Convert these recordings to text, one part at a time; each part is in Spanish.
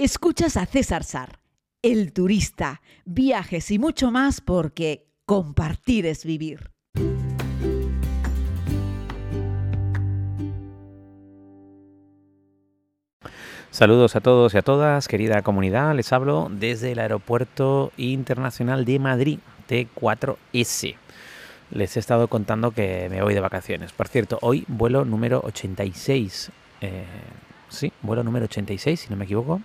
Escuchas a César Sar, el turista, viajes y mucho más porque compartir es vivir. Saludos a todos y a todas, querida comunidad. Les hablo desde el Aeropuerto Internacional de Madrid, T4S. Les he estado contando que me voy de vacaciones. Por cierto, hoy vuelo número 86. Eh, sí, vuelo número 86, si no me equivoco.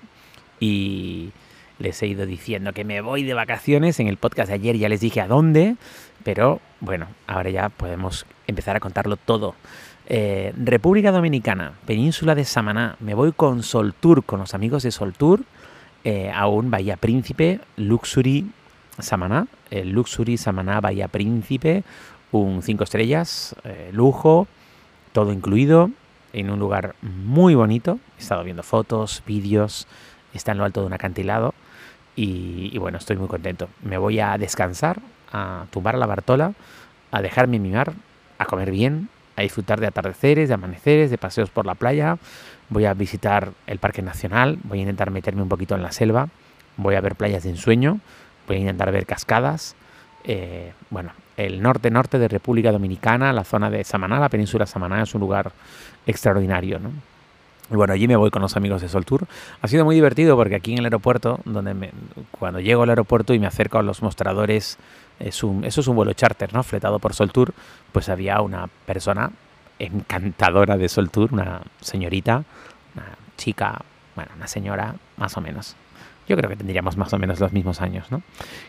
Y les he ido diciendo que me voy de vacaciones. En el podcast de ayer ya les dije a dónde. Pero bueno, ahora ya podemos empezar a contarlo todo. Eh, República Dominicana, península de Samaná. Me voy con Sol Tour, con los amigos de Sol Tour, eh, a un Bahía Príncipe, Luxury Samaná. El Luxury Samaná Bahía Príncipe, un 5 estrellas, eh, lujo, todo incluido, en un lugar muy bonito. He estado viendo fotos, vídeos, está en lo alto de un acantilado. Y, bueno, estoy muy contento. Me voy a descansar, a tumbar la Bartola, a dejarme mimar, a comer bien, a disfrutar de atardeceres, de amaneceres, de paseos por la playa. Voy a visitar el Parque Nacional, voy a intentar meterme un poquito en la selva, voy a ver playas de ensueño, voy a intentar ver cascadas. Eh, bueno, el norte-norte de República Dominicana, la zona de Samaná, la península Samaná, es un lugar extraordinario, ¿no? Y bueno, allí me voy con los amigos de Sol Tour. Ha sido muy divertido porque aquí en el aeropuerto, donde me, cuando llego al aeropuerto y me acerco a los mostradores, es un, eso es un vuelo charter, ¿no? Fletado por Sol Tour, pues había una persona encantadora de Sol Tour, una señorita, una chica, bueno, una señora más o menos. Yo creo que tendríamos más o menos los mismos años, ¿no?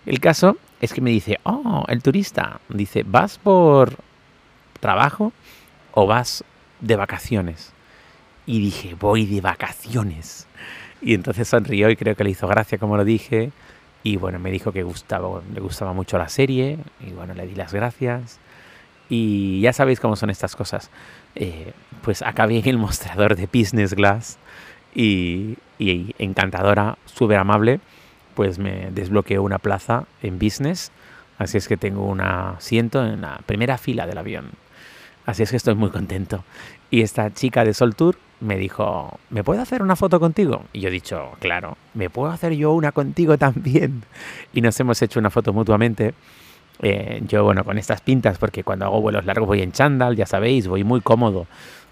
El caso es que me dice, oh, el turista, dice, ¿vas por trabajo o vas de vacaciones? Y dije, voy de vacaciones. Y entonces sonrió y creo que le hizo gracia como lo dije. Y bueno, me dijo que gustaba, le gustaba mucho la serie. Y bueno, le di las gracias. Y ya sabéis cómo son estas cosas. Eh, pues acabé en el mostrador de Business Glass. Y, y encantadora, súper amable, pues me desbloqueó una plaza en Business. Así es que tengo un asiento en la primera fila del avión. Así es que estoy muy contento. Y esta chica de Sol Tour me dijo, ¿me puedo hacer una foto contigo? Y yo he dicho, claro, ¿me puedo hacer yo una contigo también? Y nos hemos hecho una foto mutuamente. Eh, yo, bueno, con estas pintas, porque cuando hago vuelos largos voy en chándal, ya sabéis, voy muy cómodo.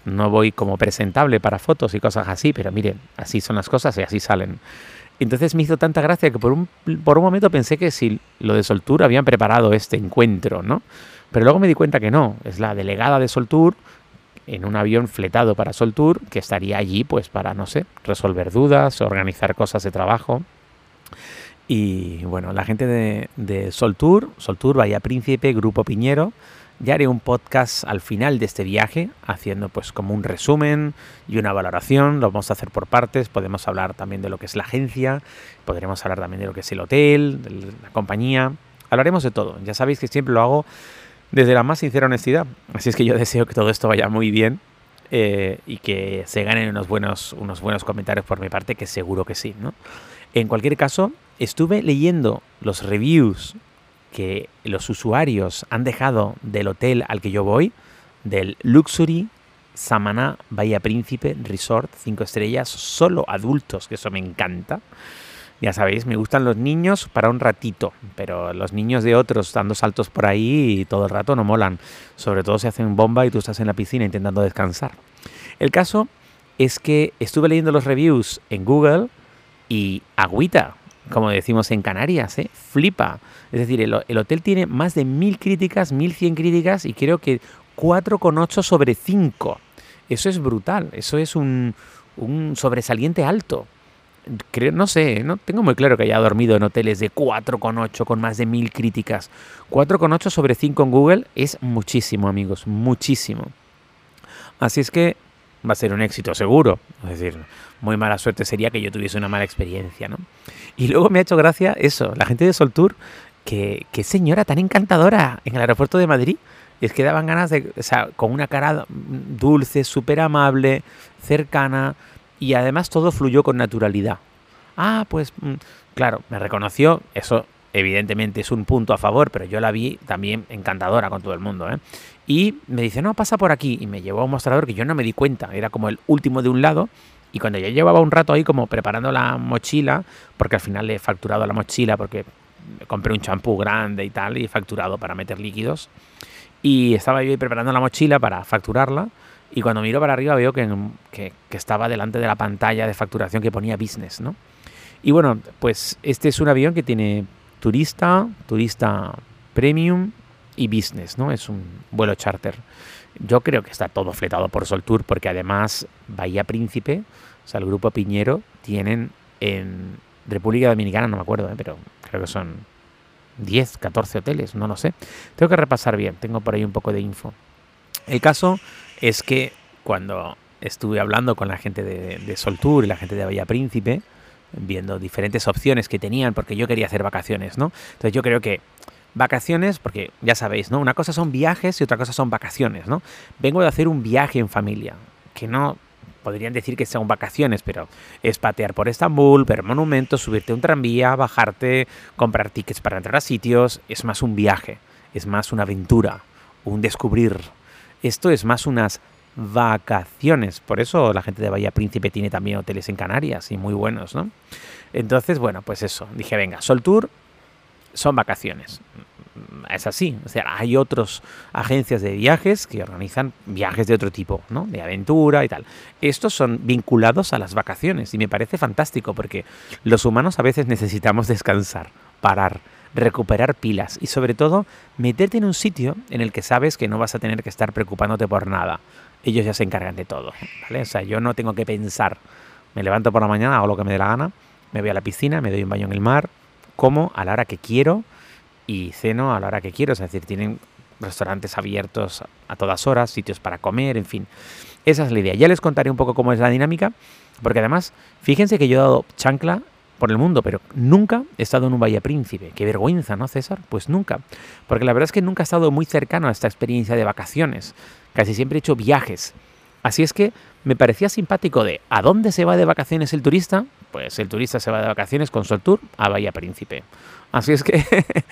No voy como presentable para fotos y cosas así, pero miren, así son las cosas y así salen. Entonces me hizo tanta gracia que por un, por un momento pensé que si lo de Soltour habían preparado este encuentro, ¿no? Pero luego me di cuenta que no, es la delegada de Soltour en un avión fletado para Soltour que estaría allí pues para, no sé, resolver dudas, organizar cosas de trabajo. Y bueno, la gente de, de Soltour, Soltour, Bahía Príncipe, Grupo Piñero, ya haré un podcast al final de este viaje, haciendo pues como un resumen y una valoración. Lo vamos a hacer por partes. Podemos hablar también de lo que es la agencia, podremos hablar también de lo que es el hotel, la compañía. Hablaremos de todo. Ya sabéis que siempre lo hago desde la más sincera honestidad. Así es que yo deseo que todo esto vaya muy bien eh, y que se ganen unos buenos, unos buenos comentarios por mi parte, que seguro que sí. ¿no? En cualquier caso, estuve leyendo los reviews que los usuarios han dejado del hotel al que yo voy, del Luxury Samaná Bahía Príncipe Resort 5 estrellas, solo adultos, que eso me encanta. Ya sabéis, me gustan los niños para un ratito, pero los niños de otros dando saltos por ahí y todo el rato no molan. Sobre todo si hacen bomba y tú estás en la piscina intentando descansar. El caso es que estuve leyendo los reviews en Google y agüita, como decimos en Canarias, ¿eh? flipa. Es decir, el, el, hotel tiene más de mil críticas, mil cien críticas y creo que 4,8 sobre 5. Eso es brutal, eso es un, un sobresaliente alto. Creo, no sé, no tengo muy claro que haya dormido en hoteles de 4,8 con más de mil críticas. 4,8 sobre 5 en Google es muchísimo, amigos, muchísimo. Así es que va a ser un éxito seguro. Es decir, muy mala suerte sería que yo tuviese una mala experiencia, ¿no? Y luego me ha hecho gracia eso, la gente de Sol Tour, que, que señora tan encantadora en el aeropuerto de Madrid. Es que daban ganas de, o sea, con una cara dulce, súper amable, cercana, y además todo fluyó con naturalidad. Ah, pues, claro, me reconoció, eso evidentemente es un punto a favor, pero yo la vi también encantadora con todo el mundo. ¿eh? Y me dice, no, pasa por aquí. Y me llevó a un mostrador que yo no me di cuenta, era como el último de un lado. Y cuando ya llevaba un rato ahí como preparando la mochila, porque al final le he facturado la mochila porque compré un champú grande y tal, y he facturado para meter líquidos. Y estaba yo ahí preparando la mochila para facturarla. Y cuando miro para arriba veo que, que, que, estaba delante de la pantalla de facturación que ponía business, ¿no? Y bueno, pues este es un avión que tiene turista, turista premium y business, ¿no? Es un vuelo charter. Yo creo que está todo fletado por Soltour porque además Bahía Príncipe, o sea, el grupo Piñero, tienen en República Dominicana, no me acuerdo, ¿eh? pero creo que son 10, 14 hoteles, no lo sé. Tengo que repasar bien, tengo por ahí un poco de info. El caso es que cuando estuve hablando con la gente de, de Soltour y la gente de Bahía Príncipe, viendo diferentes opciones que tenían, porque yo quería hacer vacaciones, ¿no? Entonces yo creo que vacaciones, porque ya sabéis, ¿no? Una cosa son viajes y otra cosa son vacaciones, ¿no? Vengo de hacer un viaje en familia, que no podrían decir que son vacaciones, pero es patear por Estambul, ver monumentos, subirte a un tranvía, bajarte, comprar tickets para entrar a sitios, es más un viaje, es más una aventura, un descubrir. Esto es más unas vacaciones. Por eso la gente de Bahía Príncipe tiene también hoteles en Canarias y muy buenos, ¿no? Entonces, bueno, pues eso. Dije, venga, Sol Tour son vacaciones. Es así. O sea, hay otras agencias de viajes que organizan viajes de otro tipo, ¿no? De aventura y tal. Estos son vinculados a las vacaciones y me parece fantástico porque los humanos a veces necesitamos descansar, parar, recuperar pilas y sobre todo meterte en un sitio en el que sabes que no vas a tener que estar preocupándote por nada ellos ya se encargan de todo, ¿vale? O sea, yo no tengo que pensar. Me levanto por la mañana, hago lo que me dé la gana, me voy a la piscina, me doy un baño en el mar, como a la hora que quiero y ceno a la hora que quiero. Es decir, tienen restaurantes abiertos a todas horas, sitios para comer, en fin. Esa es la idea. Ya les contaré un poco cómo es la dinámica, porque además, fíjense que yo he dado chancla por el mundo, pero nunca he estado en un Valle Príncipe. Qué vergüenza, ¿no, César? Pues nunca. Porque la verdad es que nunca he estado muy cercano a esta experiencia de vacaciones. Casi siempre he hecho viajes. Así es que me parecía simpático de ¿a dónde se va de vacaciones el turista? Pues el turista se va de vacaciones con Sol Tour a Bahía Príncipe. Así es que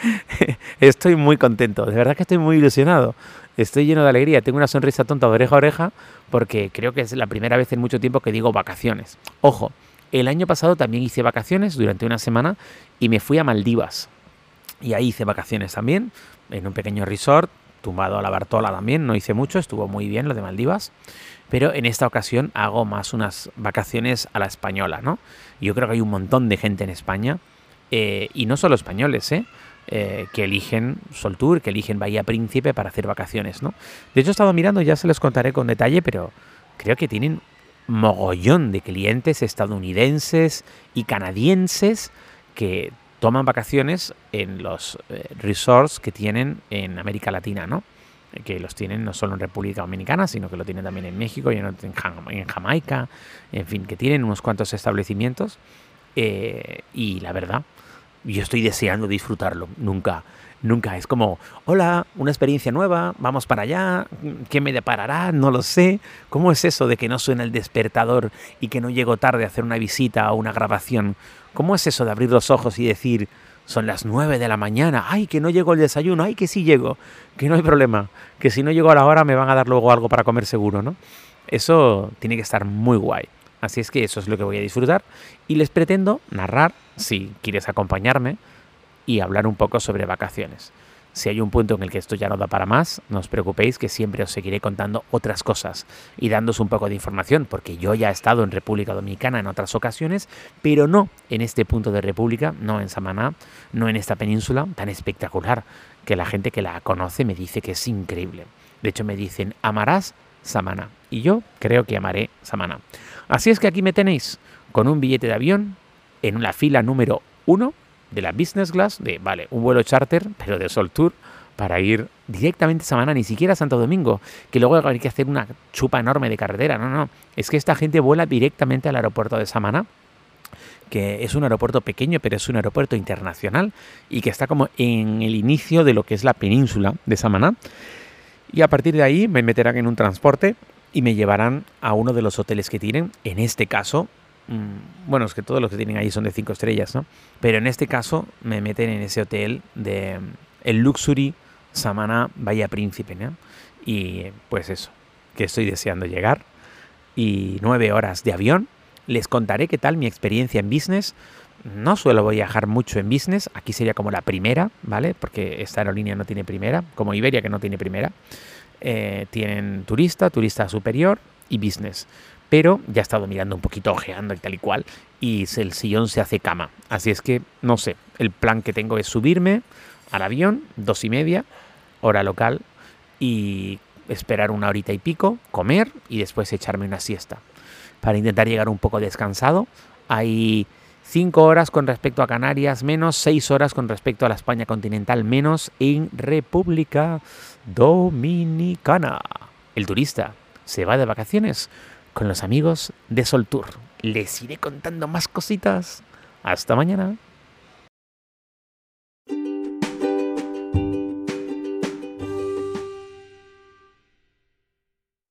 estoy muy contento, de verdad que estoy muy ilusionado. Estoy lleno de alegría, tengo una sonrisa tonta de oreja a oreja porque creo que es la primera vez en mucho tiempo que digo vacaciones. Ojo, el año pasado también hice vacaciones durante una semana y me fui a Maldivas. Y ahí hice vacaciones también, en un pequeño resort tumbado a la Bartola también, no hice mucho, estuvo muy bien lo de Maldivas, pero en esta ocasión hago más unas vacaciones a la española, ¿no? Yo creo que hay un montón de gente en España, eh, y no solo españoles, ¿eh? ¿eh? que eligen Sol Tour, que eligen Bahía Príncipe para hacer vacaciones, ¿no? De hecho, he estado mirando, ya se los contaré con detalle, pero creo que tienen mogollón de clientes estadounidenses y canadienses que toman vacaciones en los eh, resorts que tienen en América Latina, ¿no? que los tienen no solo en República Dominicana, sino que lo tienen también en México y en, Jamaica, en fin, que tienen unos cuantos establecimientos. Eh, y la verdad, yo estoy deseando disfrutarlo. Nunca, nunca. Es como, hola, una experiencia nueva, vamos para allá, ¿qué me deparará? No lo sé. ¿Cómo es eso de que no suena el despertador y que no llego tarde a hacer una visita o una grabación? ¿Cómo es eso de abrir los ojos y decir, son las 9 de la mañana, ay, que no llego el desayuno, ay, que sí llego, que no hay problema, que si no llego a la hora me van a dar luego algo para comer seguro, ¿no? Eso tiene que estar muy guay. Así es que eso es lo que voy a disfrutar y les pretendo narrar, si quieres acompañarme, y hablar un poco sobre vacaciones. Si hay un punto en el que esto ya no da para más, no os preocupéis que siempre os seguiré contando otras cosas y dándos un poco de información, porque yo ya he estado en República Dominicana en otras ocasiones, pero no en este punto de República, no en Samaná, no en esta península tan espectacular, que la gente que la conoce me dice que es increíble. De hecho me dicen, amarás Samaná. Y yo creo que amaré Samaná. Así es que aquí me tenéis con un billete de avión en la fila número uno de la business class, de, vale, un vuelo charter, pero de Sol Tour, para ir directamente a Samana, ni siquiera a Santo Domingo, que luego hay que hacer una chupa enorme de carretera. No, no, es que esta gente vuela directamente al aeropuerto de Samana que es un aeropuerto pequeño, pero es un aeropuerto internacional y que está como en el inicio de lo que es la península de Samaná. Y a partir de ahí me meterán en un transporte y me llevarán a uno de los hoteles que tienen, en este caso bueno, es que todos los que tienen ahí son de 5 estrellas, ¿no? Pero en este caso me meten en ese hotel de mm, el Luxury Samana Bahía Príncipe, ¿no? Y pues eso, que estoy deseando llegar. Y nueve horas de avión, Les contaré qué tal mi experiencia en business. No suelo viajar mucho en business, aquí sería como la primera, ¿vale? Porque esta aerolínea no tiene primera, como Iberia que no tiene primera. Eh, tienen turista, turista superior y business. Pero ya he estado mirando un poquito, ojeando y tal y cual, y el sillón se hace cama. Así es que, no sé, el plan que tengo es subirme al avión, dos y media, hora local, y esperar una horita y pico, comer y después echarme una siesta. Para intentar llegar un poco descansado. Hay cinco horas con respecto a Canarias, menos seis horas con respecto a la España continental, menos en República Dominicana. El turista se va de vacaciones con los amigos de Sol Tour. Les iré contando más cositas. Hasta mañana.